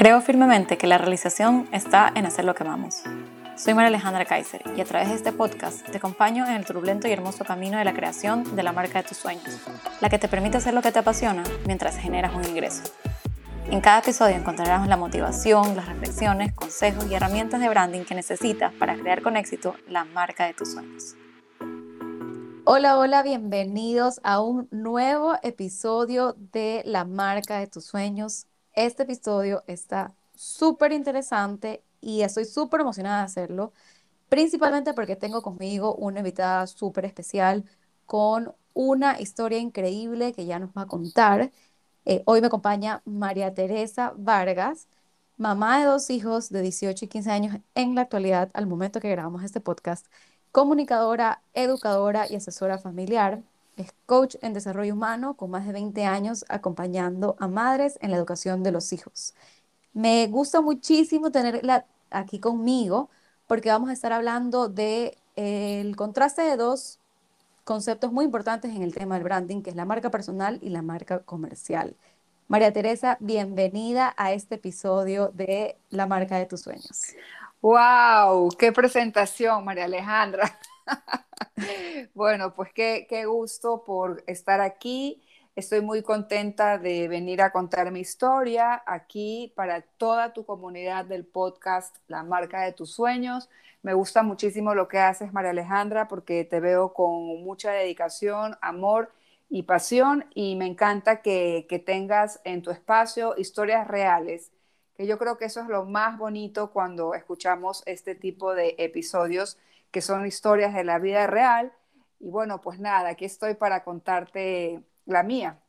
Creo firmemente que la realización está en hacer lo que amamos. Soy María Alejandra Kaiser y a través de este podcast te acompaño en el turbulento y hermoso camino de la creación de la marca de tus sueños, la que te permite hacer lo que te apasiona mientras generas un ingreso. En cada episodio encontrarás la motivación, las reflexiones, consejos y herramientas de branding que necesitas para crear con éxito la marca de tus sueños. Hola, hola, bienvenidos a un nuevo episodio de La marca de tus sueños. Este episodio está súper interesante y estoy súper emocionada de hacerlo, principalmente porque tengo conmigo una invitada súper especial con una historia increíble que ya nos va a contar. Eh, hoy me acompaña María Teresa Vargas, mamá de dos hijos de 18 y 15 años en la actualidad, al momento que grabamos este podcast, comunicadora, educadora y asesora familiar. Es coach en desarrollo humano con más de 20 años acompañando a madres en la educación de los hijos. Me gusta muchísimo tenerla aquí conmigo porque vamos a estar hablando de el contraste de dos conceptos muy importantes en el tema del branding, que es la marca personal y la marca comercial. María Teresa, bienvenida a este episodio de La marca de tus sueños. ¡Wow! ¡Qué presentación, María Alejandra! bueno, pues qué, qué gusto por estar aquí. Estoy muy contenta de venir a contar mi historia aquí para toda tu comunidad del podcast La marca de tus sueños. Me gusta muchísimo lo que haces, María Alejandra, porque te veo con mucha dedicación, amor y pasión y me encanta que, que tengas en tu espacio historias reales, que yo creo que eso es lo más bonito cuando escuchamos este tipo de episodios que son historias de la vida real. Y bueno, pues nada, aquí estoy para contarte la mía.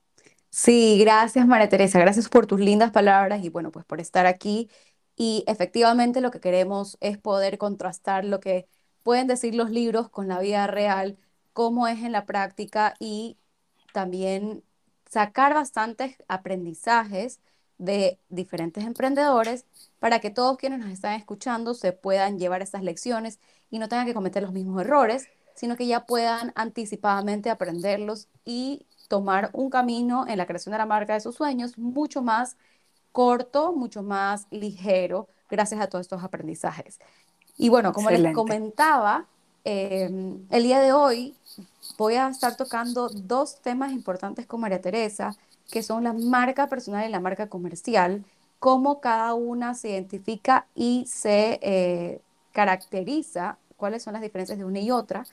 Sí, gracias María Teresa, gracias por tus lindas palabras y bueno, pues por estar aquí. Y efectivamente lo que queremos es poder contrastar lo que pueden decir los libros con la vida real, cómo es en la práctica y también sacar bastantes aprendizajes de diferentes emprendedores para que todos quienes nos están escuchando se puedan llevar esas lecciones y no tengan que cometer los mismos errores, sino que ya puedan anticipadamente aprenderlos y tomar un camino en la creación de la marca de sus sueños mucho más corto, mucho más ligero, gracias a todos estos aprendizajes. Y bueno, como les comentaba, em, el día de hoy voy a estar tocando dos temas importantes con María Teresa, que son la marca personal y la marca comercial, cómo cada una se identifica y se eh, caracteriza, cuáles son las diferencias de una y otra,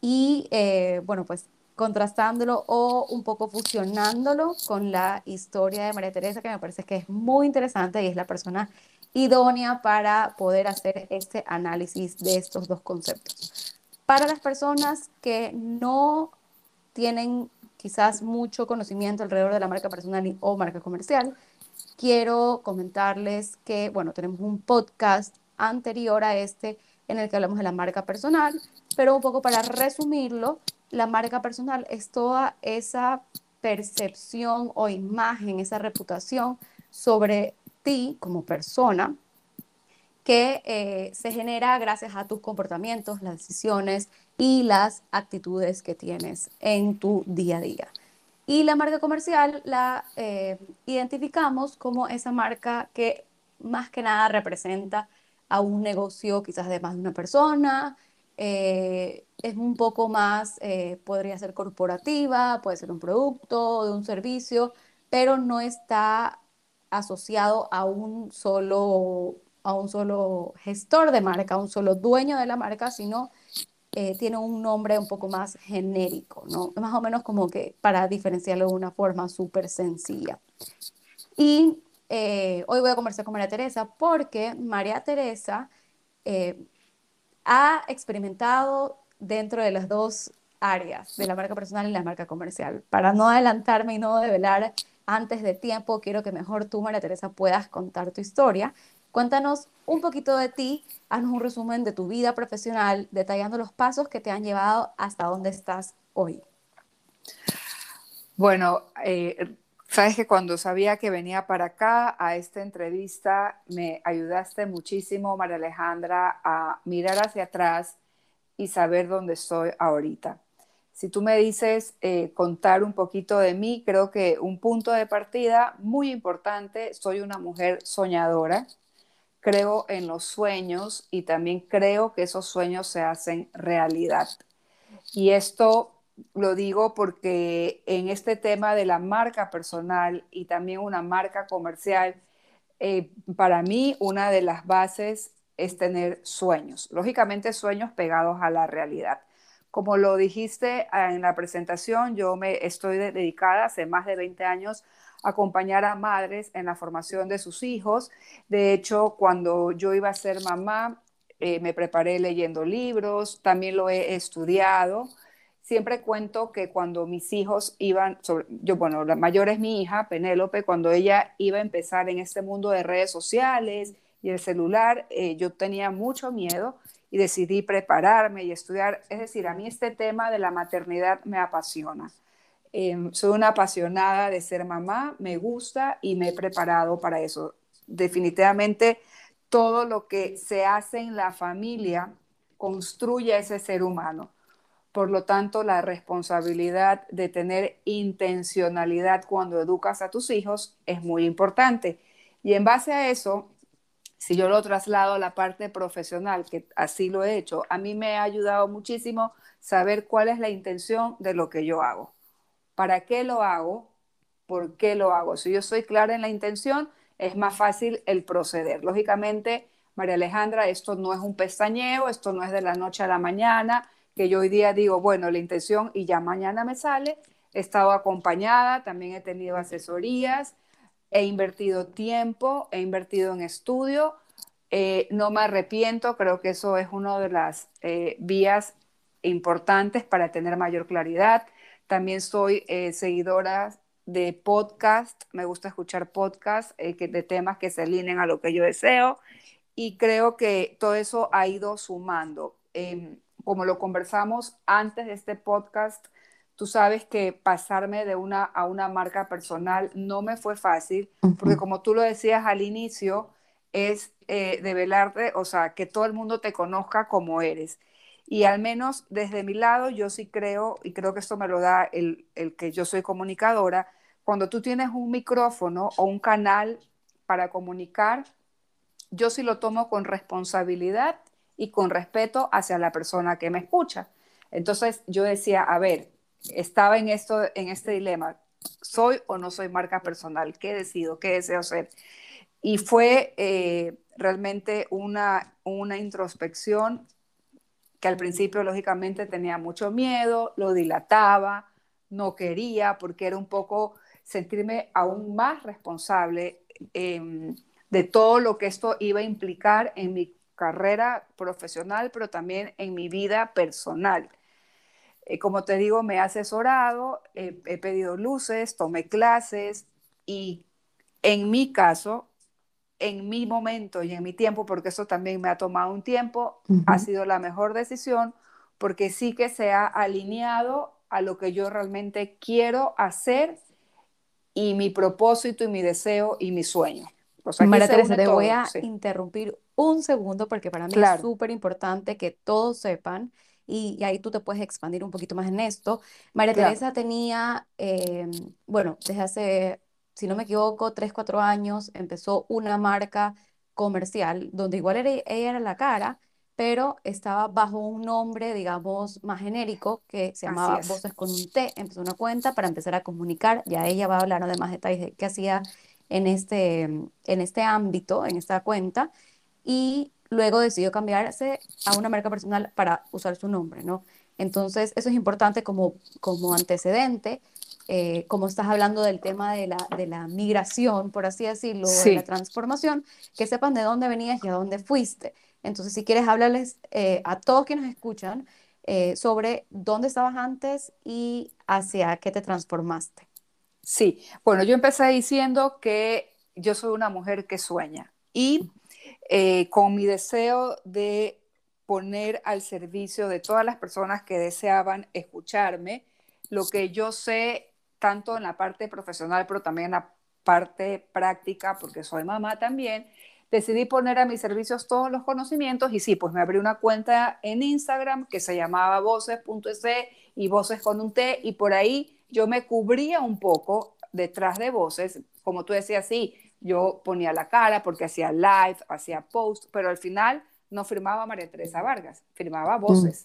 y eh, bueno, pues contrastándolo o un poco fusionándolo con la historia de María Teresa, que me parece que es muy interesante y es la persona idónea para poder hacer este análisis de estos dos conceptos. Para las personas que no tienen quizás mucho conocimiento alrededor de la marca personal o marca comercial, quiero comentarles que, bueno, tenemos un podcast anterior a este en el que hablamos de la marca personal, pero un poco para resumirlo, la marca personal es toda esa percepción o imagen, esa reputación sobre ti como persona que eh, se genera gracias a tus comportamientos, las decisiones y las actitudes que tienes en tu día a día. Y la marca comercial la eh, identificamos como esa marca que más que nada representa a un negocio quizás de más de una persona, eh, es un poco más, eh, podría ser corporativa, puede ser un producto, de un servicio, pero no está asociado a un solo, a un solo gestor de marca, a un solo dueño de la marca, sino eh, tiene un nombre un poco más genérico, ¿no? Más o menos como que para diferenciarlo de una forma súper sencilla. Y hoy voy a conversar con María Teresa porque María Teresa ha experimentado dentro de las dos áreas, de la marca personal y la marca comercial. Para no adelantarme y no develar antes de tiempo, quiero que mejor tú, María Teresa, puedas contar tu historia. Cuéntanos un poquito de ti, haznos un resumen de tu vida profesional, detallando los pasos que te han llevado hasta donde estás hoy. Bueno, eh, Sabes que cuando sabía que venía para acá a esta entrevista, me ayudaste muchísimo, María Alejandra, a mirar hacia atrás y saber dónde estoy ahorita. Si tú me dices eh, contar un poquito de mí, creo que un punto de partida muy importante, soy una mujer soñadora, creo en los sueños y también creo que esos sueños se hacen realidad. Y esto lo digo porque en este tema de la marca personal y también una marca comercial, eh, para mí una de las bases es tener sueños, lógicamente sueños pegados a la realidad. Como lo dijiste ah, en la presentación, yo me estoy dedicada hace más de 20 años acompañar a madres en la formación de sus hijos. De hecho, cuando yo iba a ser mamá, eh, me preparé leyendo libros, también lo he estudiado. Siempre cuento que cuando mis hijos iban, yo, bueno, la mayor es mi hija, Penélope, cuando ella iba a empezar en este mundo de redes sociales y el celular, eh, yo tenía mucho miedo y decidí prepararme y estudiar. Es decir, a mí este tema de la maternidad me apasiona. Em, soy una apasionada de ser mamá, me gusta y me he preparado para eso. Definitivamente todo lo que se hace en la familia construye ese ser humano. Por lo tanto, la responsabilidad de tener intencionalidad cuando educas a tus hijos es muy importante. Y en base a eso, si yo lo traslado a la parte profesional, que así lo he hecho, a mí me ha ayudado muchísimo saber cuál es la intención de lo que yo hago. ¿Para qué lo hago? ¿Por qué lo hago? Si yo soy clara en la intención, es más fácil el proceder. Lógicamente, María Alejandra, esto no es un pestañeo, esto no es de la noche a la mañana, que yo hoy día digo, bueno, la intención y ya mañana me sale. He estado acompañada, también he tenido asesorías, he invertido tiempo, he invertido en estudio, eh, no me arrepiento, creo que eso es una de las eh, vías importantes para tener mayor claridad. También soy eh, seguidora de podcast, me gusta escuchar podcast de temas que se alineen a lo que yo deseo y creo que todo eso ha ido sumando. Em, como lo conversamos antes de este podcast, Tú sabes que pasarme de una a una marca personal no me fue fácil, porque como tú lo decías al inicio, es eh, develarte, o sea, que todo el mundo te conozca como eres. Y al menos desde mi lado, yo sí creo, y creo que esto me lo da el, el que yo soy comunicadora, cuando tú tienes un micrófono o un canal para comunicar, yo sí lo tomo con responsabilidad y con respeto hacia la persona que me escucha. Entonces yo decía, a ver, estaba en, esto, en este dilema, ¿soy o no soy marca personal? ¿Qué decido? ¿Qué deseo ser? Y fue eh, realmente una, una introspección que al principio lógicamente tenía mucho miedo, lo dilataba, no quería porque era un poco sentirme aún más responsable em, de todo lo que esto iba a implicar en mi carrera profesional, pero también en mi vida personal. Eh, como te digo, me he asesorado, he pedido luces, tomé clases y en mi caso, en mi momento y en mi tiempo, porque eso también me ha tomado un tiempo, ha sido la mejor decisión porque sí que se ha alineado a lo que yo realmente quiero hacer y mi propósito y mi deseo y mi sueño. María Teresa, te voy a interrumpir un segundo porque para mí es súper importante que todos sepan y, ahí tú te puedes expandir un poquito más en esto. María Teresa tenía, em, bueno, desde hace, si no me equivoco, tres, cuatro años, empezó una marca comercial donde igual era, ella era la cara, pero estaba bajo un nombre, digamos, más genérico que se llamaba Voces con un T. Empezó una cuenta para empezar a comunicar. Ya ella va a hablar de más detalles de qué hacía en este, en este ámbito, en esta cuenta. Y luego decidió cambiarse a una marca personal para usar su nombre, ¿no? Entonces, eso es importante como, como antecedente, eh, como estás hablando del tema de la, de la migración, por así decirlo, de la transformación, que sepan de dónde venías y a dónde fuiste. Entonces, si quieres, hablarles eh, a todos quienes escuchan eh, sobre dónde estabas antes y hacia qué te transformaste. Sí, bueno, yo empecé diciendo que yo soy una mujer que sueña y eh, con mi deseo de poner al servicio de todas las personas que deseaban escucharme lo que yo sé tanto en la parte profesional, pero también en la parte práctica, porque soy mamá también, decidí poner a mis servicios todos los conocimientos y sí, pues me abrí una cuenta en Instagram que se llamaba voces.es y voces con un T, y por ahí yo me cubría un poco detrás de voces, como tú decías, sí, yo ponía la cara porque hacía live, hacía post, pero al final no firmaba María Teresa Vargas, firmaba voces.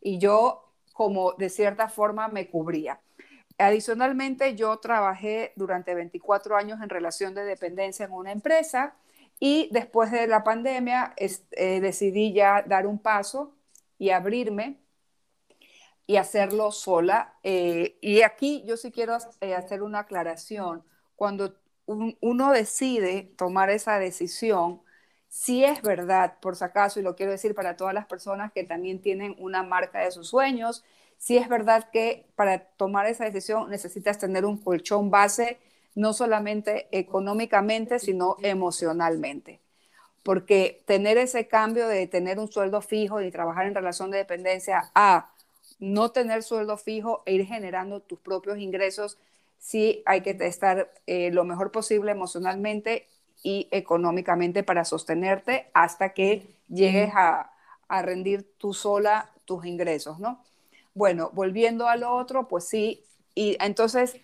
Y yo, como de cierta forma, me cubría. Adicionalmente, yo trabajé durante 24 años en relación de dependencia en una empresa y después de la pandemia eh, decidí ya dar un paso y abrirme y hacerlo sola. Eh, y aquí yo sí quiero eh, hacer una aclaración. Cuando uno decide tomar esa decisión, si es verdad, por si acaso, y lo quiero decir para todas las personas que también tienen una marca de sus sueños, si es verdad que para tomar esa decisión necesitas tener un colchón base, no solamente económicamente, sino emocionalmente. Porque tener ese cambio de tener un sueldo fijo y trabajar en relación de dependencia a no tener sueldo fijo e ir generando tus propios ingresos, sí hay que estar eh, lo mejor posible emocionalmente y económicamente para sostenerte hasta que llegues a, a rendir tú sola tus ingresos, ¿no? Bueno, volviendo a lo otro, pues sí, y entonces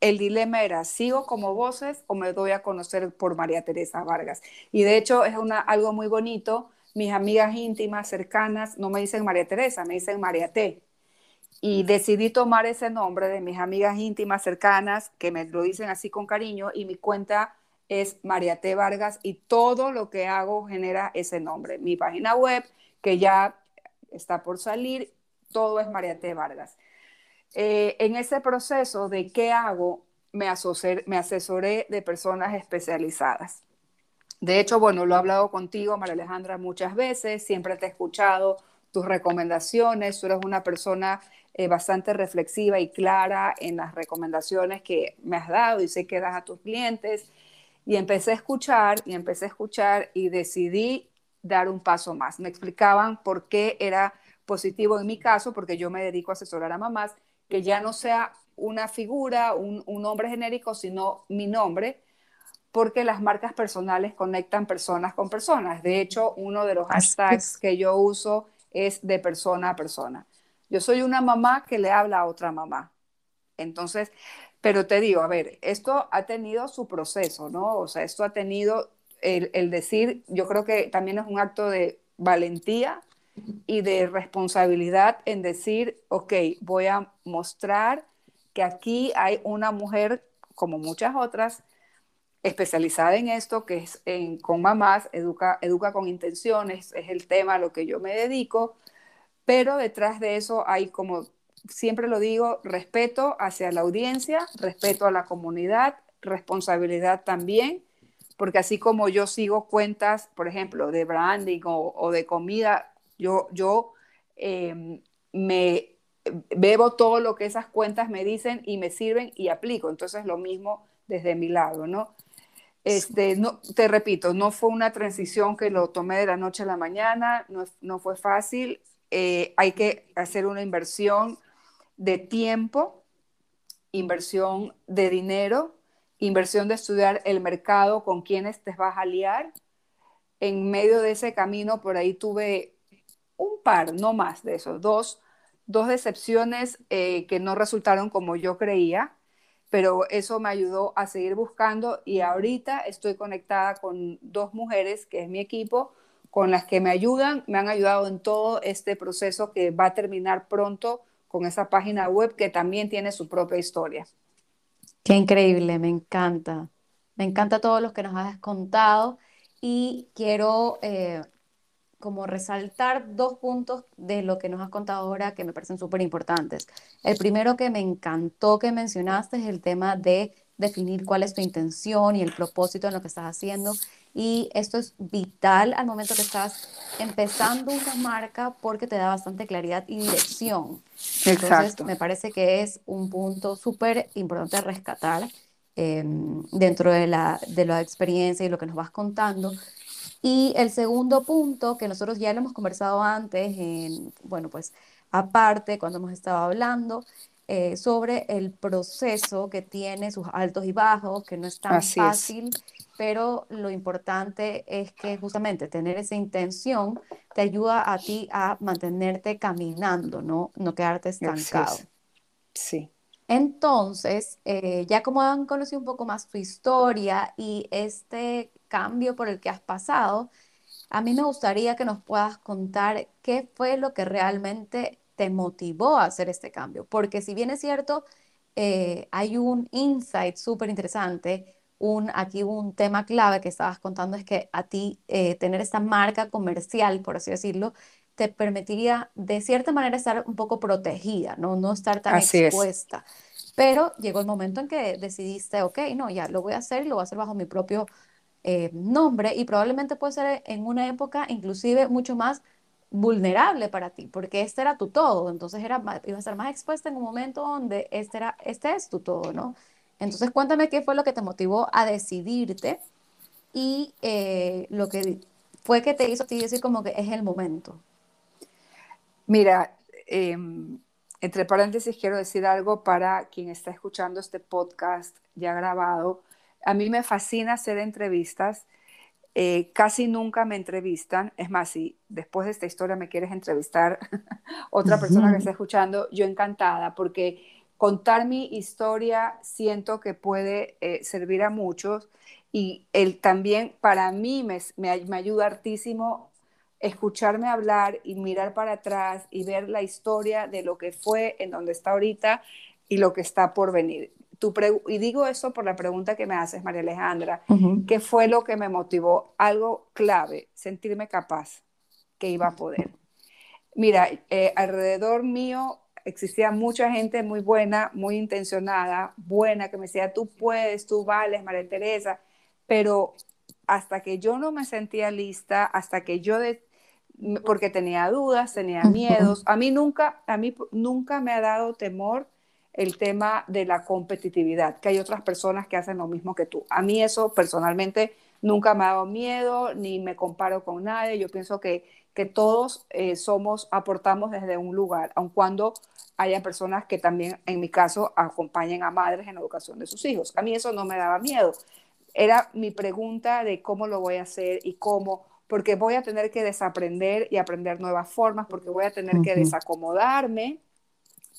el dilema era, ¿sigo como voces o me doy a conocer por María Teresa Vargas? Y de hecho es una, algo muy bonito, mis amigas íntimas, cercanas, no me dicen María Teresa, me dicen María T. Y decidí tomar ese nombre de mis amigas íntimas, cercanas, que me lo dicen así con cariño, y mi cuenta es María T. Vargas y todo lo que hago genera ese nombre. Mi página web, que ya está por salir, todo es María T. Vargas. Eh, en ese proceso de qué hago, me, asesoré de personas especializadas. De hecho, bueno, lo he hablado contigo, María Alejandra, muchas veces, siempre te he escuchado tus recomendaciones, tú eres una persona eh, bastante reflexiva y clara en las recomendaciones que me has dado y sé que das a tus clientes. Y empecé a escuchar y empecé a escuchar y decidí dar un paso más. Me explicaban por qué era positivo en mi caso, porque yo me dedico a asesorar a mamás, que ya no sea una figura, un, nombre genérico, sino mi nombre, porque las marcas personales conectan personas con personas. De hecho, uno de los hashtags que yo uso es de persona a persona. Yo soy una mamá que le habla a otra mamá. Entonces, pero te digo, a ver, esto ha tenido su proceso, ¿no? O sea, esto ha tenido el, el decir, yo creo que también es un acto de valentía y de responsabilidad en decir, ok, voy a mostrar que aquí hay una mujer, como muchas otras, especializada en esto, que es en, con mamás, educa, educa con intenciones, es el tema a lo que yo me dedico, pero detrás de eso hay como, siempre lo digo, respeto hacia la audiencia, respeto a la comunidad, responsabilidad también, porque así como yo sigo cuentas, por ejemplo, de branding o, o de comida, yo, yo em, me bebo todo lo que esas cuentas me dicen y me sirven y aplico. Entonces, lo mismo desde mi lado, ¿no? Este, no, te repito, no fue una transición que lo tomé de la noche a la mañana, no, no fue fácil. Eh, hay que hacer una inversión de tiempo, inversión de dinero, inversión de estudiar el mercado, con quienes te vas a liar. En medio de ese camino, por ahí tuve un par, no más de esos, dos, dos decepciones eh, que no resultaron como yo creía, pero eso me ayudó a seguir buscando y ahorita estoy conectada con dos mujeres, que es mi equipo, con las que me ayudan, me han ayudado en todo este proceso que va a terminar pronto con esa página web que también tiene su propia historia. Qué increíble, me encanta. Me encanta todo lo que nos has contado y quiero eh, como resaltar dos puntos de lo que nos has contado ahora que me parecen súper importantes. El primero que me encantó que mencionaste es el tema de definir cuál es tu intención y el propósito en lo que estás haciendo. Y esto es vital al momento que estás empezando una marca porque te da bastante claridad y dirección. Entonces, me parece que es un punto súper importante rescatar em, dentro de la, de la experiencia y lo que nos vas contando, y el segundo punto, que nosotros ya lo hemos conversado antes, en, bueno, pues aparte, cuando hemos estado hablando, eh, sobre el proceso que tiene sus altos y bajos, que no es tan Así es. fácil, pero lo importante es que justamente tener esa intención te ayuda a ti a mantenerte caminando, no, no quedarte estancado. es. Sí. Entonces, eh, ya como han conocido un poco más tu historia y este cambio por el que has pasado, a mí me gustaría que nos puedas contar qué fue lo que realmente te motivó a hacer este cambio. Porque si bien es cierto, eh, hay un insight súper interesante, un, aquí un tema clave que estabas contando es que a ti eh, tener esta marca comercial, por así decirlo, te permitiría de cierta manera estar un poco protegida, no, no estar tan Así es. expuesta. Pero llegó el momento en que decidiste, ok, no, ya lo voy a hacer y lo voy a hacer bajo mi propio eh, nombre y probablemente puede ser en una época inclusive mucho más vulnerable para ti, porque este era tu todo, entonces era, iba a estar más expuesta en un momento donde este era, este es tu todo, ¿no? Entonces cuéntame qué fue lo que te motivó a decidirte y eh, lo que fue que te hizo a ti decir como que es el momento. Mira, eh, entre paréntesis quiero decir algo para quien está escuchando este podcast ya grabado. A mí me fascina hacer entrevistas. Eh, casi nunca me entrevistan. Es más, si después de esta historia me quieres entrevistar otra persona que está escuchando, yo encantada, porque contar mi historia siento que puede eh, servir a muchos y el, también para mí me, me, me ayuda hartísimo escucharme hablar y mirar para atrás y ver la historia de lo que fue, en donde está ahorita y lo que está por venir. Tu y digo eso por la pregunta que me haces, María Alejandra, uh -huh. ¿qué fue lo que me motivó? Algo clave, sentirme capaz que iba a poder. Mira, eh, alrededor mío existía mucha gente muy buena, muy intencionada, buena, que me decía, tú puedes, tú vales, María Teresa, pero hasta que yo no me sentía lista, hasta que yo de, porque tenía dudas, tenía miedos. A mí nunca, a mí nunca me ha dado temor el tema de la competitividad, que hay otras personas que hacen lo mismo que tú. A mí eso personalmente nunca me ha dado miedo, ni me comparo con nadie. Yo pienso que, que todos eh, somos, aportamos desde un lugar, aun cuando haya personas que también, en mi caso, acompañen a madres en la educación de sus hijos. A mí eso no me daba miedo. Era mi pregunta de cómo lo voy a hacer y cómo, porque voy a tener que desaprender y aprender nuevas formas, porque voy a tener uh -huh. que desacomodarme,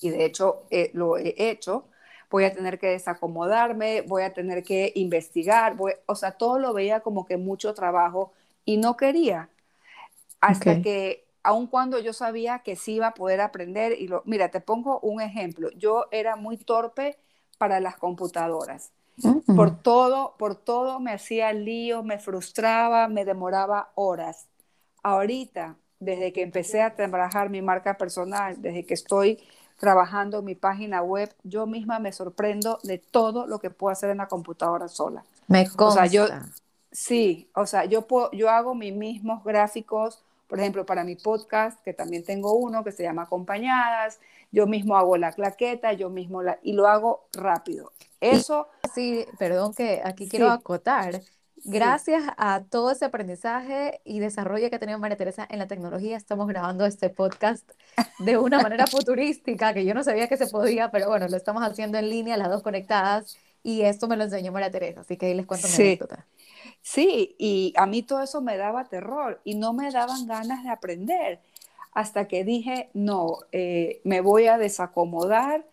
y de hecho eh, lo he hecho, voy a tener que desacomodarme, voy a tener que investigar, voy, o sea, todo lo veía como que mucho trabajo y no quería, hasta okay. que, aun cuando yo sabía que sí iba a poder aprender, y lo, mira, te pongo un ejemplo, yo era muy torpe para las computadoras. Uh -huh. Por todo, por todo me hacía lío, me frustraba, me demoraba horas. Ahorita, desde que empecé a trabajar mi marca personal, desde que estoy trabajando mi página web, yo misma me sorprendo de todo lo que puedo hacer en la computadora sola. Me consta. O sea, yo, sí, o sea, yo, puedo, yo hago mis mismos gráficos, por ejemplo, para mi podcast, que también tengo uno que se llama Acompañadas, yo mismo hago la claqueta, yo mismo la, y lo hago rápido. Eso. Sí, perdón que aquí quiero acotar. Gracias sí. a todo ese aprendizaje y desarrollo que ha tenido María Teresa en la tecnología, estamos grabando este podcast de una manera futurística que yo no sabía que se podía, pero bueno, lo estamos haciendo en línea, las dos conectadas, y esto me lo enseñó María Teresa, así que ahí les cuento mi sí. anécdota. Sí, y a mí todo eso me daba terror y no me daban ganas de aprender hasta que dije, no, eh, me voy a desacomodar.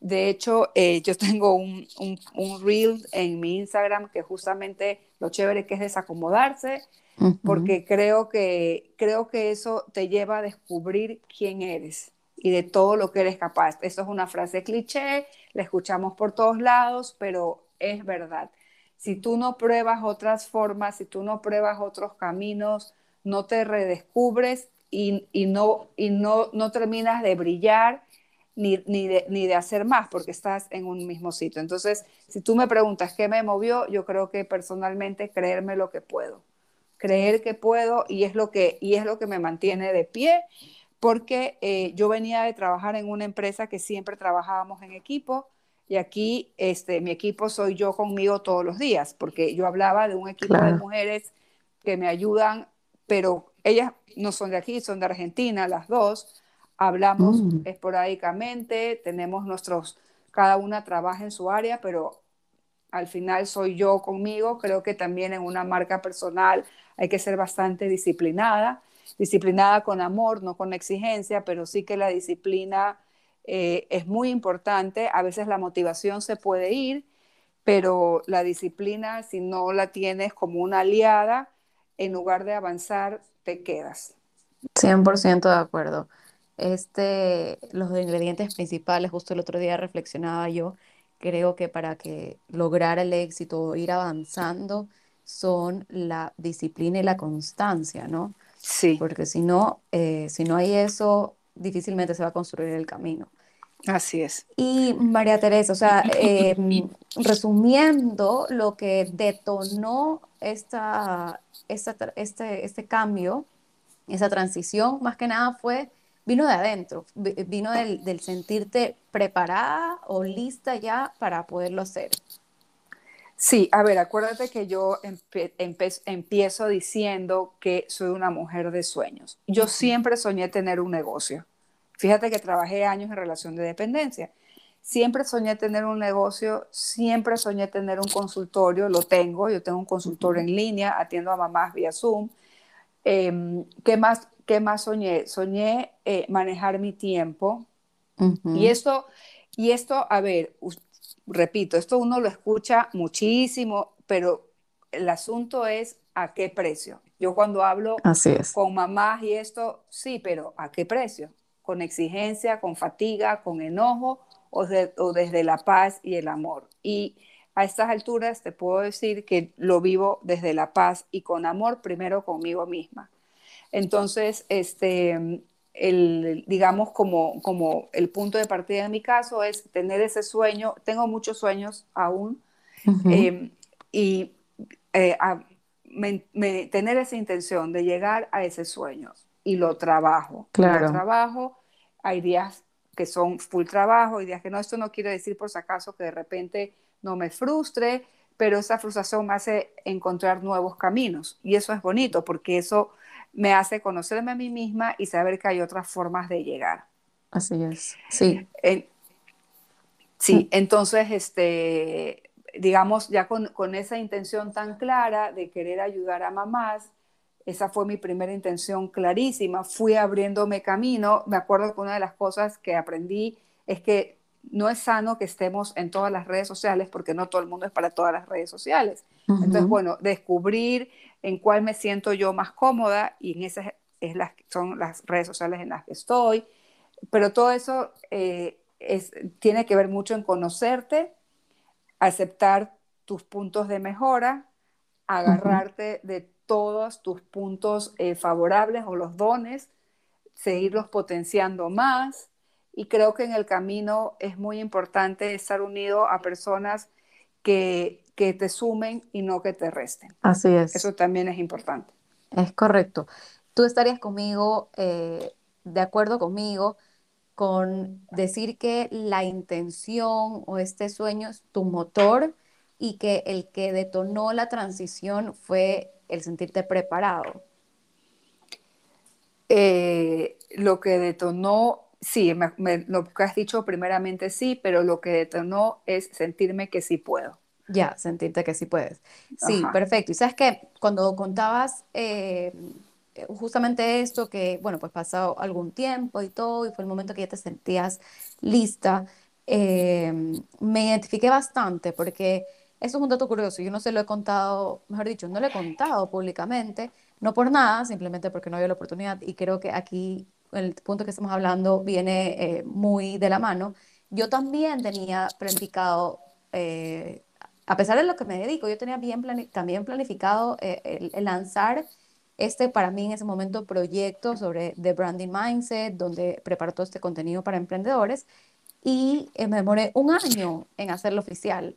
De hecho, eh, yo tengo un, un, un, reel en mi Instagram que justamente lo chévere que es desacomodarse, uh -huh. porque creo que, creo que eso te lleva a descubrir quién eres y de todo lo que eres capaz. Eso es una frase cliché, la escuchamos por todos lados, pero es verdad. Si tú no pruebas otras formas, si tú no pruebas otros caminos, no te redescubres y, y, no, y no, no terminas de brillar ni, ni, de, ni de hacer más porque estás en un mismo sitio. Entonces, si tú me preguntas qué me movió, yo creo que personalmente creerme lo que puedo. Creer que puedo y es lo que, y es lo que me mantiene de pie porque eh, yo venía de trabajar en una empresa que siempre trabajábamos en equipo y aquí este, mi equipo soy yo conmigo todos los días, porque yo hablaba de un equipo claro. de mujeres que me ayudan, pero ellas no son de aquí, son de Argentina, las dos, Hablamos Mm, esporádicamente, tenemos nuestros, cada una trabaja en su área, pero al final soy yo conmigo. Creo que también en una marca personal hay que ser bastante disciplinada, disciplinada con amor, no con exigencia, pero sí que la disciplina eh, es muy importante. A veces la motivación se puede ir, pero la disciplina, si no la tienes como una aliada, en lugar de avanzar, te quedas. 100% de acuerdo. Este, los ingredientes principales, justo el otro día reflexionaba yo, creo que para que lograr el éxito o ir avanzando son la disciplina y la constancia, ¿no? Sí, Porque si no, eh, si no hay eso, difícilmente se va a construir el camino. Así es. Y María Teresa, o sea, eh, resumiendo lo que detonó esta, esta este, este cambio, esa transición, más que nada fue, vino de adentro, vi- vino del, del sentirte preparada o lista ya para poderlo hacer. Sí, a ver, acuérdate que yo empiezo diciendo que soy una mujer de sueños. Yo siempre soñé tener un negocio. Fíjate que trabajé años en relación de dependencia. Siempre soñé tener un negocio, siempre soñé tener un consultorio, lo tengo, yo tengo un consultorio en línea, atiendo a mamás vía Zoom. Eh, ¿qué más, qué más soñé? Soñé eh, manejar mi tiempo, y ujú, esto, y esto, a ver, repito, esto uno lo escucha muchísimo, pero el asunto es a qué precio. Yo cuando hablo Así es. con mamás y esto, sí, pero ¿a qué precio? ¿Con exigencia, con fatiga, con enojo o, de- o desde la paz y el amor? Y a estas alturas te puedo decir que lo vivo desde la paz y con amor, primero conmigo misma. Entonces, este, el, digamos, como, como el punto de partida en mi caso es tener ese sueño, tengo muchos sueños aún, eh, y eh, a- me- me- tener esa intención de llegar a ese sueño y lo trabajo, y lo Claro, trabajo, hay días que son full trabajo, hay días que no, esto no quiere decir por si acaso que de repente no me frustre, pero esa frustración me hace encontrar nuevos caminos y eso es bonito porque eso me hace conocerme a mí misma y saber que hay otras formas de llegar. así es. Sí. En- Mm, Sí, entonces, este, digamos, ya con, con esa intención tan clara de querer ayudar a mamás, esa fue mi primera intención clarísima. Fui abriéndome camino. Me acuerdo que una de las cosas que aprendí es que no es sano que estemos en todas las redes sociales porque no todo el mundo es para todas las redes sociales. Entonces, ujú, bueno, descubrir en cuál me siento yo más cómoda y en esas es las, son las redes sociales en las que estoy. Pero todo eso eh, es, tiene que ver mucho en conocerte, aceptar tus puntos de mejora, agarrarte de todos tus puntos eh, favorables o los dones, seguirlos potenciando más. Y creo que en el camino es muy importante estar unido a personas que, que te sumen y no que te resten. Así es. Eso también es importante. Es correcto. Tú estarías conmigo, eh, de acuerdo conmigo, con decir que la intención o este sueño es tu motor y que el que detonó la transición fue el sentirte preparado. Eh, lo que detonó, sí, me, me, lo que has dicho primeramente sí, pero lo que detonó es sentirme que sí puedo. Ya, sentirte que sí puedes. Sí, Ajá. perfecto. Y sabes que cuando contabas eh, eh, justamente esto, que bueno, pues pasado algún tiempo y todo, y fue el momento que ya te sentías lista, eh, me identifiqué bastante porque eso es un dato curioso. Yo no se lo he contado, mejor dicho, no lo he contado públicamente, no por nada, simplemente porque no había la oportunidad. Y creo que aquí el punto que estamos hablando viene eh, muy de la mano. Yo también tenía planificado. eh, a pesar de lo que me dedico, yo tenía bien plani- también planificado eh, el, el lanzar este, para mí en ese momento, proyecto sobre The Branding Mindset, donde preparo todo este contenido para emprendedores y eh, me demoré un año en hacerlo oficial.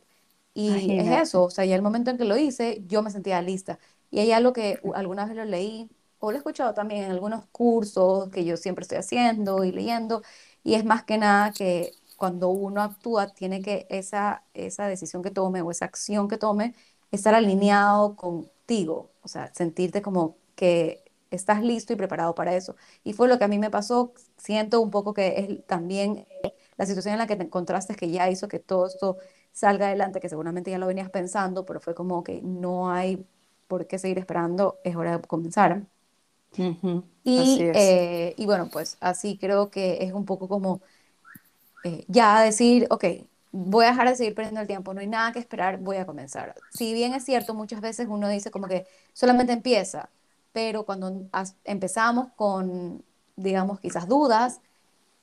Y es Imagínate. eso, o sea, ya el momento en que lo hice, yo me sentía lista. Y hay algo que alguna vez lo leí, o lo he escuchado también en algunos cursos que yo siempre estoy haciendo y leyendo, y es más que nada que cuando uno actúa, tiene que esa, esa decisión que tome o esa acción que tome, estar alineado contigo, o sea, sentirte como que estás listo y preparado para eso. Y fue lo que a mí me pasó. Siento un poco que es también la situación en la que te encontraste que ya hizo que todo esto salga adelante, que seguramente ya lo venías pensando, pero fue como que no hay por qué seguir esperando, es hora de comenzar. y, eh, y bueno, pues así creo que es un poco como eh, ya decir, ok, voy a dejar de seguir perdiendo el tiempo, no hay nada que esperar, voy a comenzar. Si bien es cierto, muchas veces uno dice como que solamente empieza, pero cuando empezamos con, digamos, quizás dudas,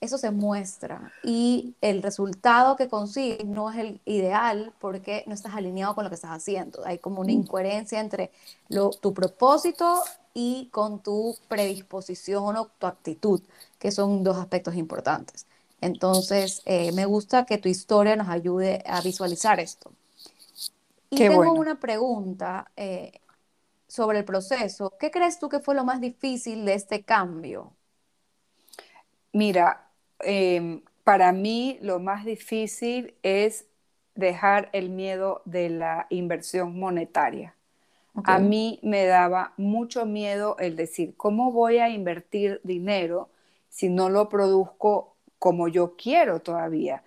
eso se muestra y el resultado que consigues no es el ideal porque no estás alineado con lo que estás haciendo. Hay como una mm. incoherencia entre lo, tu propósito y con tu predisposición o tu actitud, que son dos aspectos importantes. Entonces, eh, me gusta que tu historia nos ayude a visualizar esto. Y tengo una pregunta eh, sobre el proceso. ¿Qué crees tú que fue lo más difícil de este cambio? Mira, em, para mí lo más difícil es dejar el miedo de la inversión monetaria. A mí me daba mucho miedo el decir, ¿cómo voy a invertir dinero si no lo produzco como yo quiero todavía.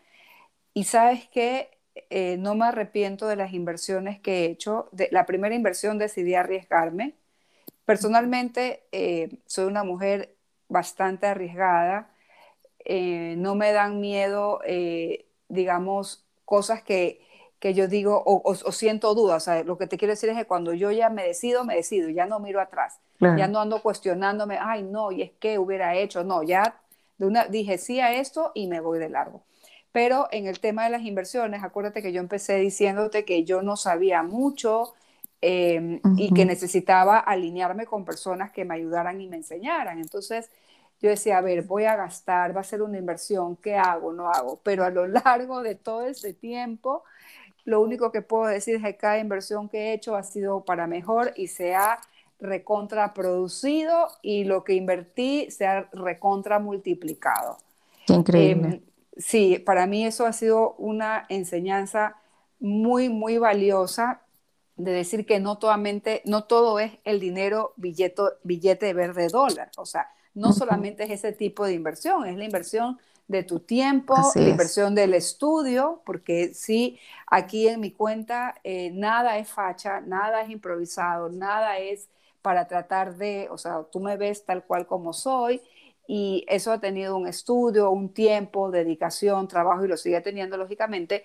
Y sabes que eh, no me arrepiento de las inversiones que he hecho. De, la primera inversión decidí arriesgarme. Personalmente eh, soy una mujer bastante arriesgada. Eh, no me dan miedo, digamos, cosas que, que yo digo o, siento dudas. O sea, lo que te quiero decir es que cuando yo ya me decido, me decido, ya no miro atrás. Ya no ando cuestionándome, ay, no, y es que hubiera hecho. No, ya una, dije sí a esto y me voy de largo. Pero en el tema de las inversiones, acuérdate que yo empecé diciéndote que yo no sabía mucho em, y que necesitaba alinearme con personas que me ayudaran y me enseñaran. Entonces yo decía, a ver, voy a gastar, va a ser una inversión, ¿qué hago? No hago. Pero a lo largo de todo ese tiempo, lo único que puedo decir es que cada inversión que he hecho ha sido para mejor y se ha recontraproducido y lo que invertí se ha recontra multiplicado. increíble. Em, sí, para mí eso ha sido una enseñanza muy, muy valiosa de decir que no, no todo es el dinero billete, billete verde dólar. O sea, no solamente es ese tipo de inversión, es la inversión de tu tiempo, la inversión del estudio, porque sí, aquí en mi cuenta eh, nada es facha, nada es improvisado, nada es para tratar de, o sea, tú me ves tal cual como soy y eso ha tenido un estudio, un tiempo, dedicación, trabajo y lo sigue teniendo lógicamente,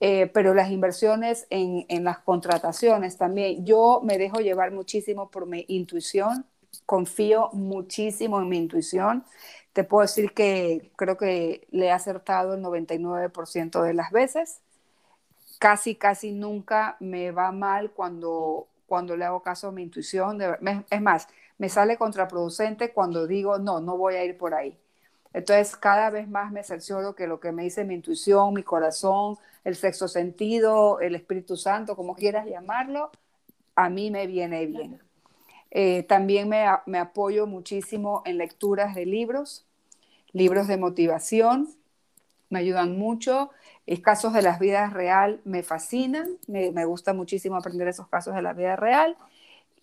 eh, pero las inversiones en, en, las contrataciones también, yo me dejo llevar muchísimo por mi intuición, confío muchísimo en mi intuición. Te puedo decir que creo que le he acertado el 99% de las veces. Casi, casi nunca me va mal cuando cuando le hago caso a mi intuición. es más, me sale contraproducente cuando digo, no, no voy a ir por ahí. Entonces, cada vez más me cercioro que lo que me dice mi intuición, mi corazón, el sexto sentido, el Espíritu Santo, como quieras llamarlo, a mí me viene bien. Eh, también me, me, apoyo muchísimo en lecturas de libros, libros de motivación, me ayudan mucho casos de la vida real me fascinan, me, gusta muchísimo aprender esos casos de la vida real.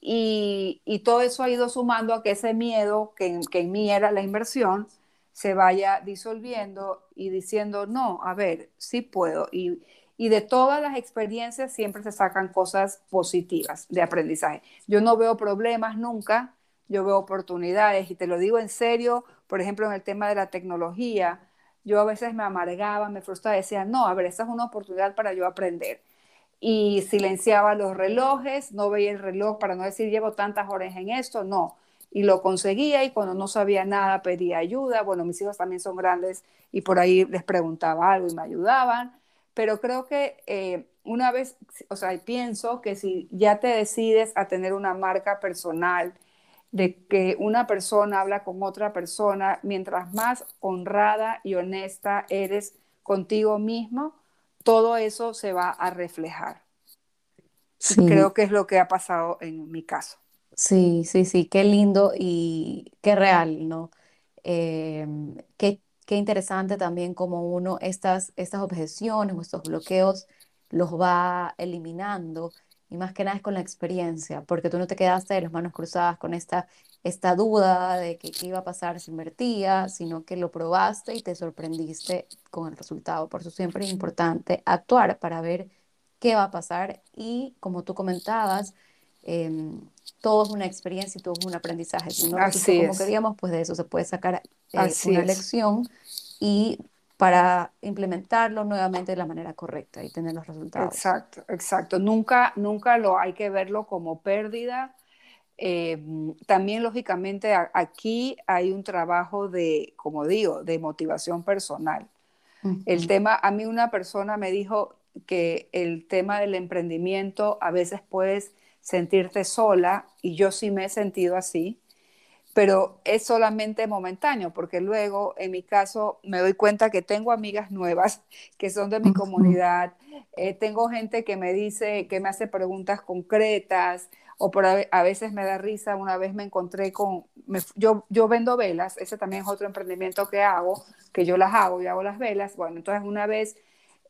Y, todo eso ha ido sumando a que ese miedo que, que en mí era la inversión se vaya disolviendo y diciendo, no, a ver, sí puedo. Y, y de todas las experiencias siempre se sacan cosas positivas de aprendizaje. Yo no veo problemas nunca, yo veo oportunidades y te lo digo en serio, por ejemplo, en el tema de la tecnología yo a veces me amargaba, me frustraba, decía, no, a ver, esta es una oportunidad para yo aprender. Y silenciaba los relojes, no veía el reloj para no decir, llevo tantas horas en esto, no. Y lo conseguía y cuando no sabía nada pedía ayuda. Bueno, mis hijos también son grandes y por ahí les preguntaba algo y me ayudaban. Pero creo que eh, una vez, o sea, pienso que si ya te decides a tener una marca personal, de que una persona habla con otra persona, mientras más honrada y honesta eres contigo mismo, todo eso se va a reflejar. Sí. Creo que es lo que ha pasado en mi caso. Sí, sí, sí, qué lindo y qué real, ¿no? Qué, qué, interesante también como uno estas, estas objeciones o estos bloqueos los va eliminando y más que nada es con la experiencia, porque tú no te quedaste de las manos cruzadas con esta, esta duda de que qué iba a pasar si invertía, sino que lo probaste y te sorprendiste con el resultado. Por eso siempre es importante actuar para ver qué va a pasar y como tú comentabas, em, todo es una experiencia y todo es un aprendizaje. Si no resultó como queríamos, pues de eso se puede sacar eh, una lección y para implementarlo nuevamente de la manera correcta y tener los resultados. Exacto, exacto. Nunca, nunca lo hay que verlo como pérdida. Eh, también, lógicamente, aquí hay un trabajo de, como digo, de motivación personal. El tema, a mí una persona me dijo que el tema del emprendimiento a veces puedes sentirte sola y yo sí me he sentido así pero es solamente momentáneo, porque luego, en mi caso, me doy cuenta que tengo amigas nuevas que son de mi comunidad, eh, tengo gente que me dice, que me hace preguntas concretas, o por a, veces me da risa, una vez me encontré con, yo, yo vendo velas, ese también es otro emprendimiento que hago, que yo las hago, y hago las velas, bueno, entonces una vez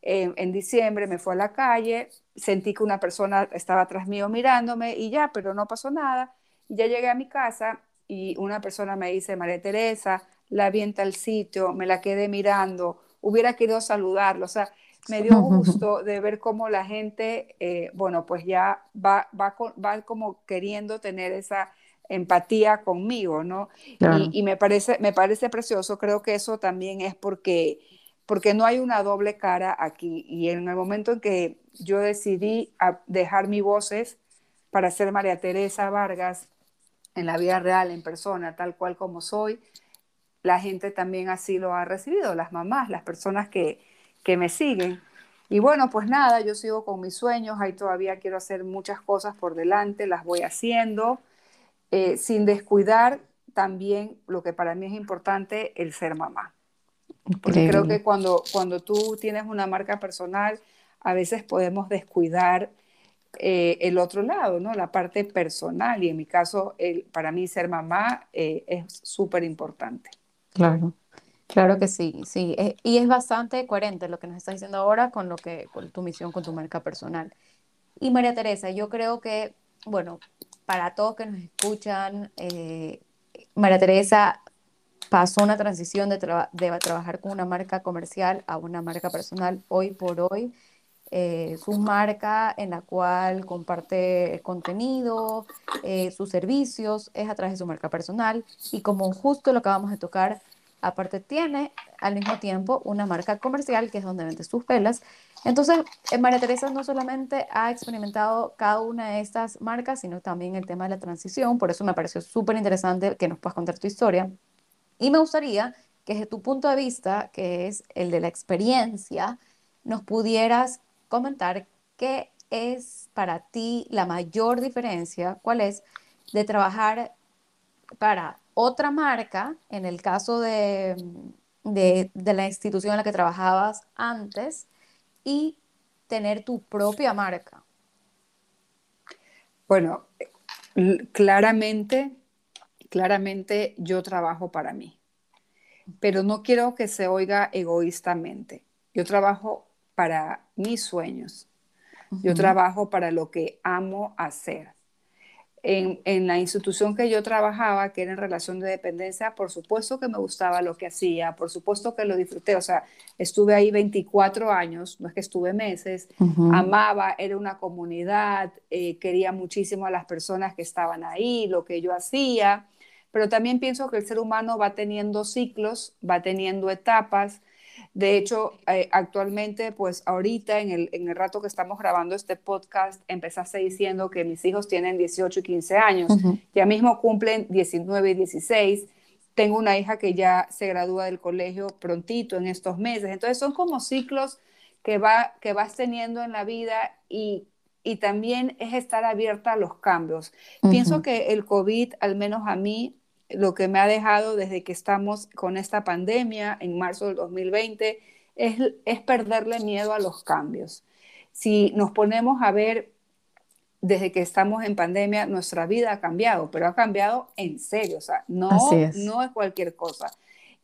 en diciembre me fue a la calle, sentí que una persona estaba atrás mío mirándome y ya, pero no pasó nada, ya llegué a mi casa y una persona me dice, María Teresa, la vi en tal sitio, me la quedé mirando, hubiera querido saludarlo, o sea, me dio gusto de ver cómo la gente, eh, bueno, pues ya va, va, va, como queriendo tener esa empatía conmigo, ¿no? Y, me, parece, me parece precioso, creo que eso también es porque, porque no hay una doble cara aquí. Y en el momento en que yo decidí dejar mi voces para ser María Teresa Vargas, en la vida real, en persona, tal cual como soy, la gente también así lo ha recibido, las mamás, las personas que, que me siguen. Y bueno, pues nada, yo sigo con mis sueños, ahí todavía quiero hacer muchas cosas por delante, las voy haciendo, eh, sin descuidar también lo que para mí es importante, el ser mamá. Porque creo que cuando, cuando tú tienes una marca personal, a veces podemos descuidar eh, el otro lado, ¿no? La parte personal y en mi caso, el, para mí ser mamá eh, es súper importante. Claro, claro que sí, sí. Eh, y es bastante coherente lo que nos estás diciendo ahora con lo que, con tu misión, con tu marca personal. Y María Teresa, yo creo que, bueno, para todos que nos escuchan, María Teresa pasó una transición de, de trabajar con una marca comercial a una marca personal hoy por hoy eh, su marca en la cual comparte contenido, eh, sus servicios, es a través de su marca personal y como justo lo acabamos de tocar, aparte tiene al mismo tiempo una marca comercial que es donde vende sus velas. Entonces, eh, María Teresa no solamente ha experimentado cada una de estas marcas, sino también el tema de la transición, por eso me pareció súper interesante que nos puedas contar tu historia. Y me gustaría que desde tu punto de vista, que es el de la experiencia, nos pudieras comentar qué es para ti la mayor diferencia, cuál es, de trabajar para otra marca, en el caso de, de, la institución en la que trabajabas antes, y tener tu propia marca. Bueno, claramente, claramente yo trabajo para mí, pero no quiero que se oiga egoístamente. Yo trabajo para mis sueños. Yo trabajo para lo que amo hacer. En, en, la institución que yo trabajaba, que era en relación de dependencia, por supuesto que me gustaba lo que hacía, por supuesto que lo disfruté, o sea, estuve ahí 24 años, no es que estuve meses, amaba, era una comunidad, eh, quería muchísimo a las personas que estaban ahí, lo que yo hacía, pero también pienso que el ser humano va teniendo ciclos, va teniendo etapas, de hecho, eh, actualmente, pues ahorita en el, en el, rato que estamos grabando este podcast, empezaste diciendo que mis hijos tienen 18 y 15 años, ya mismo cumplen 19 y 16. Tengo una hija que ya se gradúa del colegio prontito en estos meses. Entonces son como ciclos que, va, que vas teniendo en la vida y, y también es estar abierta a los cambios. Pienso que el COVID, al menos a mí, lo que me ha dejado desde que estamos con esta pandemia en marzo del 2020 es, es perderle miedo a los cambios. Si nos ponemos a ver desde que estamos en pandemia, nuestra vida ha cambiado, pero ha cambiado en serio, o sea, no no es cualquier cosa.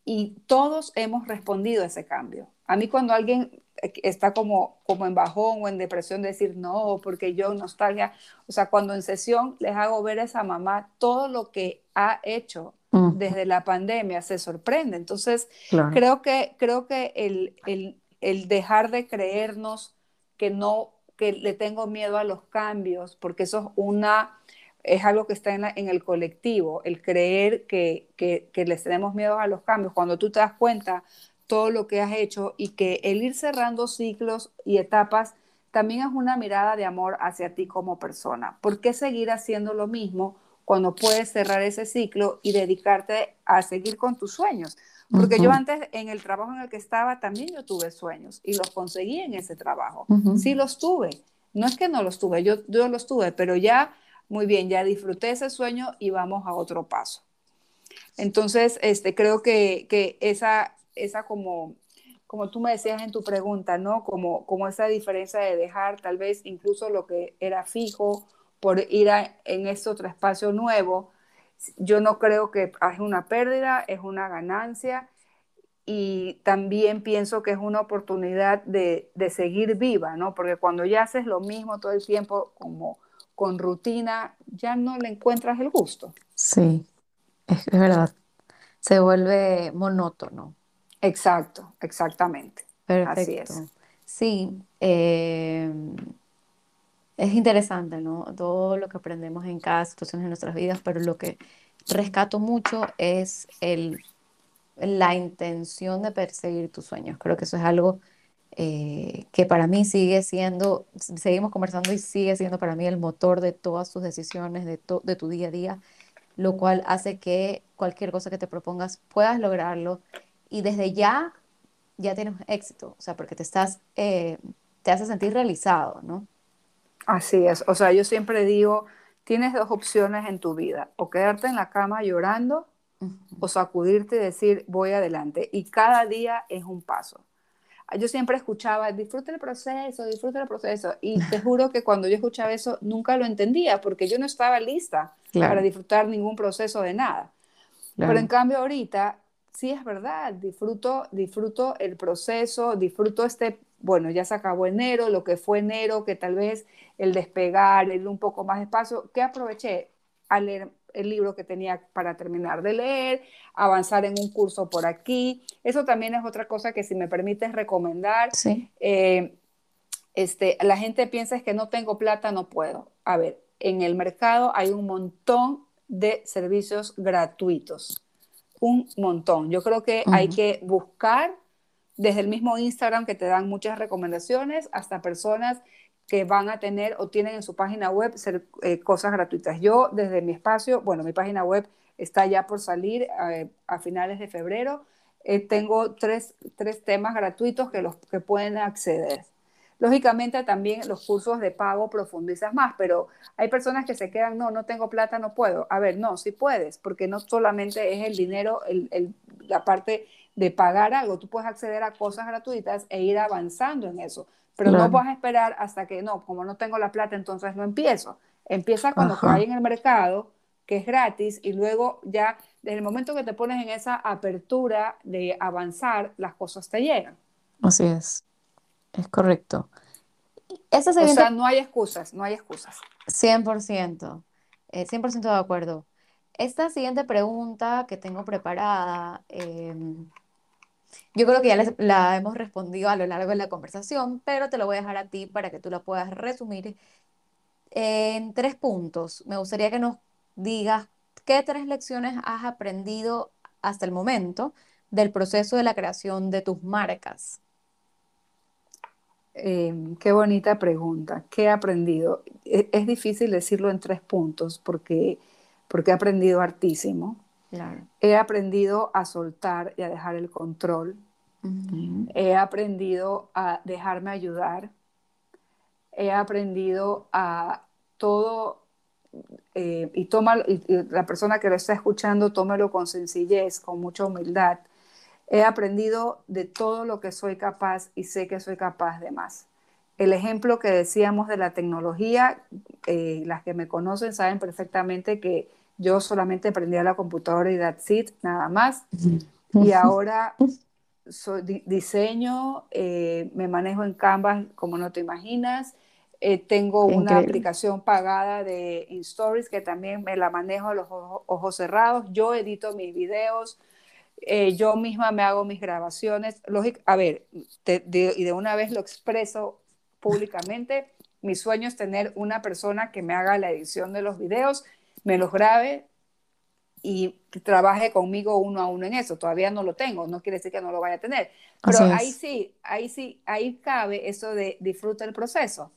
Y todos hemos respondido a ese cambio. A mí cuando alguien está como, como en bajón o en depresión, decir no, porque yo nostalgia. O sea, cuando en sesión les hago ver a esa mamá todo lo que ha hecho desde la pandemia, se sorprende. Entonces, creo que, creo que el, el, el dejar de creernos que no, que le tengo miedo a los cambios, porque eso es una es algo que está en, en el colectivo, el creer que, que, que, les tenemos miedo a los cambios. Cuando tú te das cuenta todo lo que has hecho y que el ir cerrando ciclos y etapas también es una mirada de amor hacia ti como persona. ¿Por qué seguir haciendo lo mismo cuando puedes cerrar ese ciclo y dedicarte a seguir con tus sueños? Porque yo antes, en el trabajo en el que estaba, también yo tuve sueños y los conseguí en ese trabajo. Sí los tuve. No es que no los tuve, yo, yo los tuve, pero ya, muy bien, ya disfruté ese sueño y vamos a otro paso. Entonces, este, creo que, que esa, esa como, como tú me decías en tu pregunta, ¿no? Como, como esa diferencia de dejar tal vez incluso lo que era fijo por ir en este otro espacio nuevo. Yo no creo que es una pérdida, es una ganancia y también pienso que es una oportunidad de, de, seguir viva, ¿no? Porque cuando ya haces lo mismo todo el tiempo como con rutina, ya no le encuentras el gusto. Sí, es verdad. Se vuelve monótono. Exacto, exactamente. Perfecto. Así es. Sí, eh, es interesante, ¿no? Todo lo que aprendemos en cada situación de nuestras vidas, pero lo que rescato mucho es el, la intención de perseguir tus sueños. Creo que eso es algo eh, que para mí sigue siendo, seguimos conversando y sigue siendo para mí el motor de todas tus decisiones, de, de tu día a día, lo cual hace que cualquier cosa que te propongas puedas lograrlo y desde ya ya tienes éxito, o sea, porque te estás, eh, te hace sentir realizado, ¿no? Así es, o sea, yo siempre digo, tienes dos opciones en tu vida, o quedarte en la cama llorando o sacudirte y decir, voy adelante, y cada día es un paso. Yo siempre escuchaba, disfruta el proceso, disfruta el proceso, y te juro que cuando yo escuchaba eso, nunca lo entendía, porque yo no estaba lista para disfrutar ningún proceso de nada. Pero en cambio ahorita sí es verdad, disfruto, disfruto el proceso, disfruto este, bueno, ya se acabó enero, lo que fue enero, que tal vez el despegar, el un poco más despacio, que aproveché a leer el libro que tenía para terminar de leer, avanzar en un curso por aquí. Eso también es otra cosa que si me permites recomendar. Sí. Eh, este, la gente piensa es que no tengo plata, no puedo. A ver, en el mercado hay un montón de servicios gratuitos un montón. Yo creo que hay que buscar desde el mismo Instagram que te dan muchas recomendaciones hasta personas que van a tener o tienen en su página web ser, eh, cosas gratuitas. Yo desde mi espacio, bueno, mi página web está ya por salir eh, a finales de febrero. Eh, tengo tres, tres, temas gratuitos que los que pueden acceder. Lógicamente también los cursos de pago profundizas más, pero hay personas que se quedan, no, no tengo plata, no puedo. A ver, no, sí puedes, porque no solamente es el dinero, el, la parte de pagar algo, tú puedes acceder a cosas gratuitas e ir avanzando en eso, pero no vas a esperar hasta que, no, como no tengo la plata, entonces no empiezo. Empieza cuando hay en el mercado, que es gratis, y luego ya, desde el momento que te pones en esa apertura de avanzar, las cosas te llegan. Así es. Es correcto. o sea, no hay excusas, no hay excusas. 100%, 100% eh, de acuerdo. Esta siguiente pregunta que tengo preparada, em, yo creo que ya la hemos respondido a lo largo de la conversación, pero te lo voy a dejar a ti para que tú la puedas resumir en tres puntos. Me gustaría que nos digas qué tres lecciones has aprendido hasta el momento del proceso de la creación de tus marcas. Em, qué bonita pregunta. ¿Qué he aprendido? E, es, difícil decirlo en tres puntos porque, porque he aprendido hartísimo. He aprendido a soltar y a dejar el control. He aprendido a dejarme ayudar. He aprendido a todo, eh, y, toma, y la persona que lo está escuchando, tómelo con sencillez, con mucha humildad He aprendido de todo lo que soy capaz y sé que soy capaz de más. El ejemplo que decíamos de la tecnología, eh, las que me conocen saben perfectamente que yo solamente aprendí a la computadora y that's it, nada más. Y ahora soy, diseño, eh, me manejo en Canvas como no te imaginas. Eh, tengo una aplicación pagada de InStories que también me la manejo a los ojos, cerrados. Yo edito mis videos, eh, yo misma me hago mis grabaciones. a ver, y de una vez lo expreso públicamente, mi sueño es tener una persona que me haga la edición de los videos, me los grabe y trabaje conmigo uno a uno en eso. Todavía no lo tengo, no quiere decir que no lo vaya a tener. Pero ahí sí, ahí sí, ahí cabe eso de disfruta el proceso.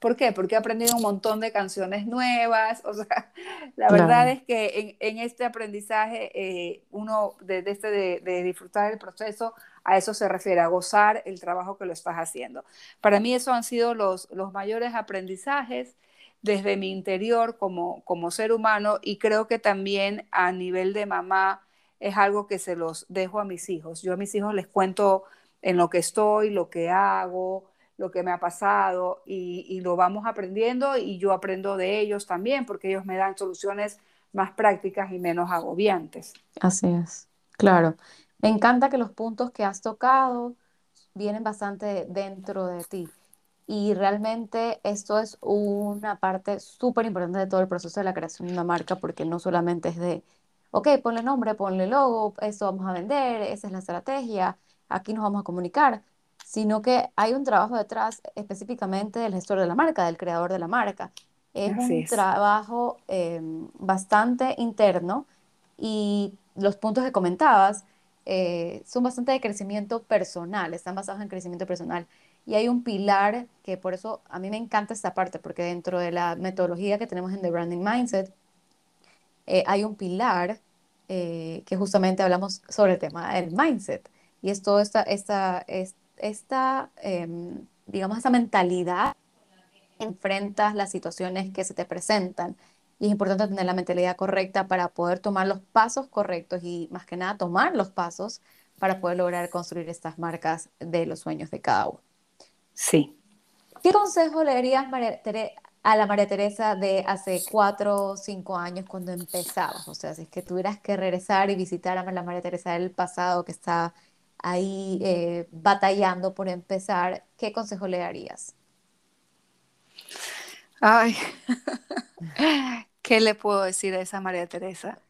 ¿Por qué? Porque he aprendido un montón de canciones nuevas. O sea, la verdad es que en, este aprendizaje, eh, uno desde este de, disfrutar el proceso, a eso se refiere, a gozar el trabajo que lo estás haciendo. Para mí, eso han sido los, los mayores aprendizajes desde mi interior como, como ser humano y creo que también a nivel de mamá es algo que se los dejo a mis hijos. Yo a mis hijos les cuento en lo que estoy, lo que hago, lo que me ha pasado y, lo vamos aprendiendo y yo aprendo de ellos también porque ellos me dan soluciones más prácticas y menos agobiantes. Así es, claro. Me encanta que los puntos que has tocado vienen bastante dentro de ti. Y realmente esto es una parte súper importante de todo el proceso de la creación de una marca, porque no solamente es de, ok, ponle nombre, ponle logo, esto vamos a vender, esa es la estrategia, aquí nos vamos a comunicar, sino que hay un trabajo detrás específicamente del gestor de la marca, del creador de la marca. Es un trabajo em, bastante interno y los puntos que comentabas eh, son bastante de crecimiento personal, están basados en crecimiento personal. Y hay un pilar que por eso a mí me encanta esta parte, porque dentro de la metodología que tenemos en The Branding Mindset, eh, hay un pilar eh, que justamente hablamos sobre el tema del mindset. Y es toda esta, esta, esta em, digamos, esa mentalidad enfrentas las situaciones que se te presentan. Y es importante tener la mentalidad correcta para poder tomar los pasos correctos y más que nada tomar los pasos para poder lograr construir estas marcas de los sueños de cada uno. Sí. ¿Qué consejo le darías a la María Teresa de hace cuatro o cinco años cuando empezabas? O sea, si es que tuvieras que regresar y visitar a la María Teresa del pasado que está ahí eh, batallando por empezar, ¿qué consejo le darías? Ay, ¿qué le puedo decir a esa María Teresa?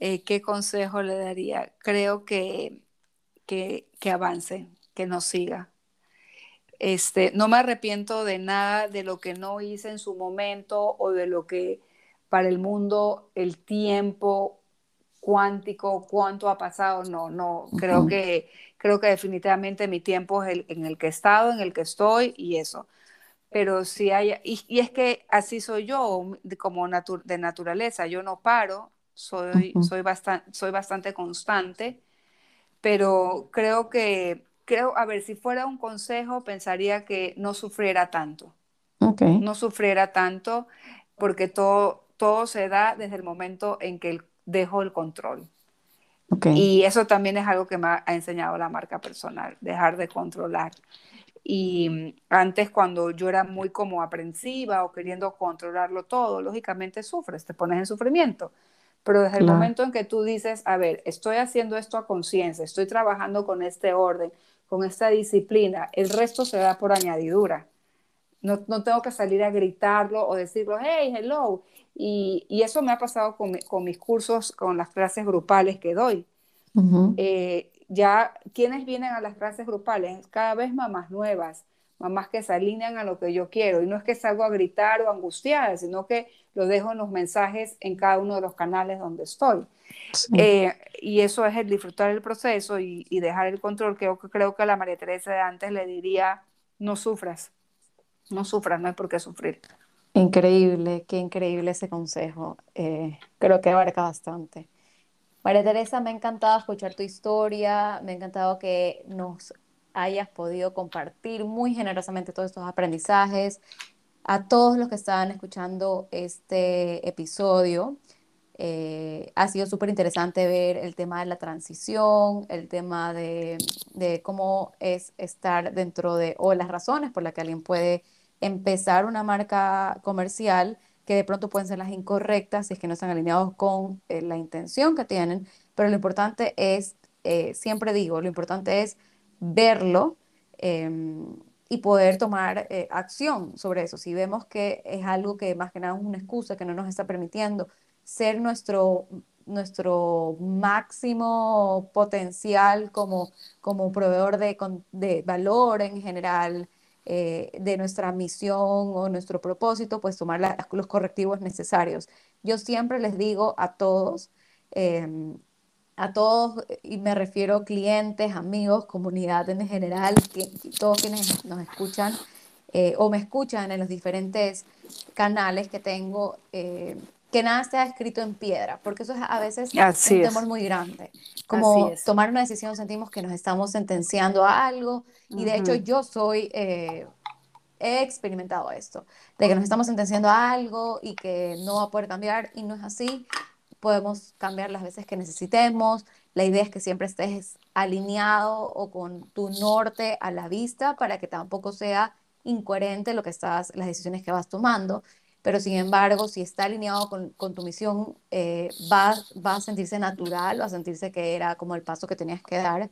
Eh, ¿Qué consejo le daría? Creo que, que, que avance, que no siga, este, no me arrepiento de nada de lo que no hice en su momento o de lo que para el mundo el tiempo cuántico, cuánto ha pasado, no, no, creo que creo que definitivamente mi tiempo es el en el que he estado, en el que estoy y eso. Pero si hay, y, es que así soy yo, como de naturaleza, yo no paro, soy, soy, bastante, soy bastante constante, pero creo que creo, a ver, si fuera un consejo, pensaría que no sufriera tanto. No sufriera tanto porque todo, todo se da desde el momento en que dejo el control. Y eso también es algo que me ha enseñado la marca personal, dejar de controlar. Y mm, antes cuando yo era muy como aprensiva o queriendo controlarlo todo, lógicamente sufres, te pones en sufrimiento. Pero desde el momento en que tú dices, a ver, estoy haciendo esto a conciencia, estoy trabajando con este orden, con esta disciplina, el resto se da por añadidura. No, no tengo que salir a gritarlo o decirlo, hey, hello. Y, y eso me ha pasado con, con, mis cursos, con las clases grupales que doy. Eh, ya quienes vienen a las clases grupales, cada vez mamás nuevas, mamás que se alinean a lo que yo quiero. Y no es que salgo a gritar o angustiar, sino que lo dejo en los mensajes en cada uno de los canales donde estoy. Eh, y eso es el disfrutar el proceso y, dejar el control. Creo, creo que a la María Teresa de antes le diría, no sufras, no sufras, no hay por qué sufrir. Increíble, qué increíble ese consejo. Eh, creo que abarca bastante. María Teresa, me ha encantado escuchar tu historia, me ha encantado que nos hayas podido compartir muy generosamente todos estos aprendizajes. A todos los que estaban escuchando este episodio, eh, ha sido súper interesante ver el tema de la transición, el tema de, cómo es estar dentro de, o las razones por las que alguien puede empezar una marca comercial que de pronto pueden ser las incorrectas si es que no están alineados con eh, la intención que tienen, pero lo importante es eh, siempre digo, lo importante es verlo em, y poder tomar eh, acción sobre eso. Si vemos que es algo que más que nada es una excusa que no nos está permitiendo ser nuestro, nuestro máximo potencial como, como proveedor de, de valor en general, eh, de nuestra misión o nuestro propósito, pues tomar los correctivos necesarios. Yo siempre les digo a todos, em, a todos, y me refiero clientes, amigos, comunidad en general, todos quienes nos escuchan eh, o me escuchan en los diferentes canales que tengo, eh, que nada esté escrito en piedra, porque eso es a veces un temor muy grande. Como tomar una decisión sentimos que nos estamos sentenciando a algo, y de hecho yo soy, eh, he experimentado esto, de que nos estamos sentenciando a algo y que no va a poder cambiar, y no es así podemos cambiar las veces que necesitemos. La idea es que siempre estés alineado o con tu norte a la vista para que tampoco sea incoherente lo que estás, las decisiones que vas tomando. Pero sin embargo, si está alineado con, con tu misión, eh, va, va a sentirse natural, va a sentirse que era como el paso que tenías que dar.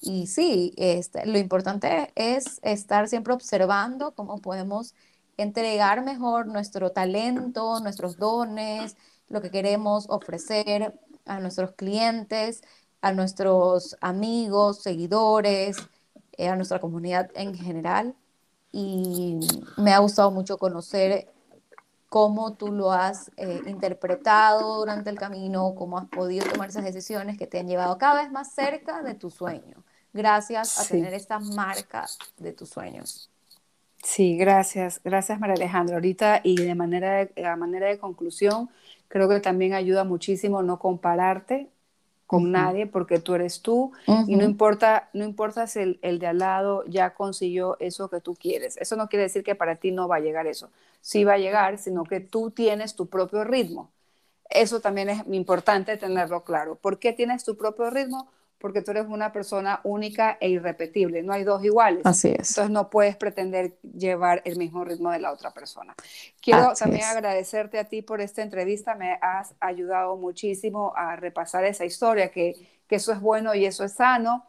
Y sí, este, lo importante es estar siempre observando cómo podemos entregar mejor nuestro talento, nuestros dones, lo que queremos ofrecer a nuestros clientes, a nuestros amigos, seguidores, eh, a nuestra comunidad en general. Y me ha gustado mucho conocer cómo tú lo has eh, interpretado durante el camino, cómo has podido tomar esas decisiones que te han llevado cada vez más cerca de tu sueño, gracias a tener esta marca de tus sueños. Sí, gracias, gracias María Alejandra. Ahorita y de manera de, a manera de conclusión, Creo que también ayuda muchísimo no compararte con nadie porque tú eres tú y no importa, no importa si el, el, de al lado ya consiguió eso que tú quieres. Eso no quiere decir que para ti no va a llegar eso. Sí va a llegar, sino que tú tienes tu propio ritmo. Eso también es importante tenerlo claro. ¿Por qué tienes tu propio ritmo? Porque tú eres una persona única e irrepetible, no hay dos iguales. Así es. Entonces no puedes pretender llevar el mismo ritmo de la otra persona. Quiero también agradecerte a ti por esta entrevista, me has ayudado muchísimo a repasar esa historia, que, que eso es bueno y eso es sano.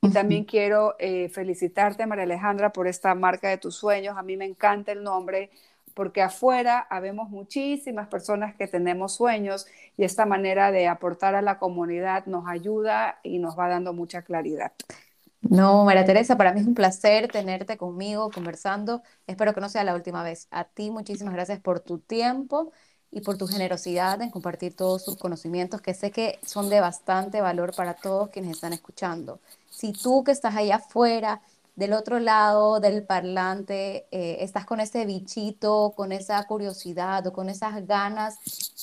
Y también quiero eh, felicitarte, María Alejandra, por esta marca de tus sueños. A mí me encanta el nombre porque afuera habemos muchísimas personas que tenemos sueños y esta manera de aportar a la comunidad nos ayuda y nos va dando mucha claridad. No, María Teresa, para mí es un placer tenerte conmigo conversando. Espero que no sea la última vez. A ti muchísimas gracias por tu tiempo y por tu generosidad en compartir todos sus conocimientos que sé que son de bastante valor para todos quienes están escuchando. Si tú que estás allá afuera del otro lado del parlante eh, estás con ese bichito, con esa curiosidad o con esas ganas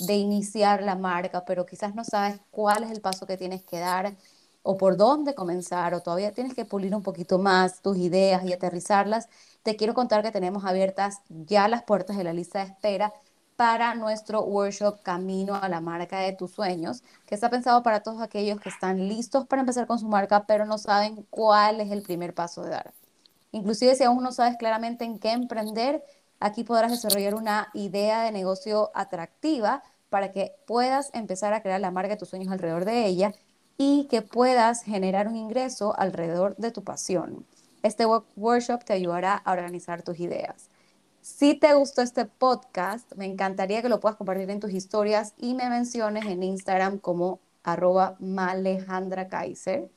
de iniciar la marca, pero quizás no sabes cuál es el paso que tienes que dar o por dónde comenzar o todavía tienes que pulir un poquito más tus ideas y aterrizarlas, te quiero contar que tenemos abiertas ya las puertas de la lista de espera para nuestro workshop Camino a la marca de tus sueños, que está pensado para todos aquellos que están listos para empezar con su marca, pero no saben cuál es el primer paso de dar. Inclusive si aún no sabes claramente en qué emprender, aquí podrás desarrollar una idea de negocio atractiva para que puedas empezar a crear la marca de tus sueños alrededor de ella y que puedas generar un ingreso alrededor de tu pasión. Este workshop te ayudará a organizar tus ideas. Si te gustó este podcast, me encantaría que lo puedas compartir en tus historias y me menciones en Instagram como arroba Malejandra Kaiser.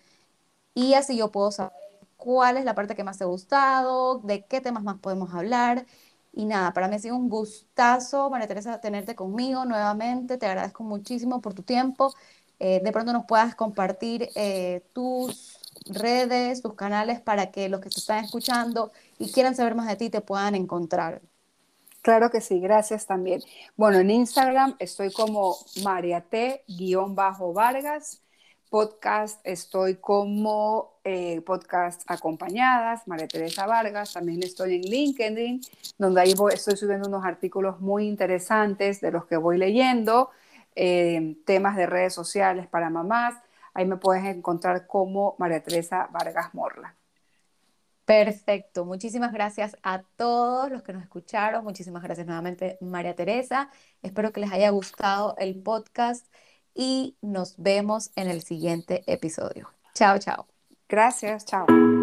Y así yo puedo saber cuál es la parte que más te ha gustado, de qué temas más podemos hablar. Y nada, para mí ha sido un gustazo, María Teresa, tenerte conmigo nuevamente. Te agradezco muchísimo por tu tiempo. Eh, de pronto nos puedas compartir eh, tus redes, tus canales para que los que te están escuchando y quieran saber más de ti te puedan encontrar. Claro que sí, gracias también. Bueno, en Instagram estoy como mariate-vargas. Podcast estoy como eh, podcast acompañadas, María Teresa Vargas. También estoy en LinkedIn, donde ahí estoy subiendo unos artículos muy interesantes de los que voy leyendo, eh, temas de redes sociales para mamás. Ahí me puedes encontrar como María Teresa Vargas Morla. Perfecto, muchísimas gracias a todos los que nos escucharon, muchísimas gracias nuevamente María Teresa, espero que les haya gustado el podcast y nos vemos en el siguiente episodio. Chao, chao. Gracias, chao.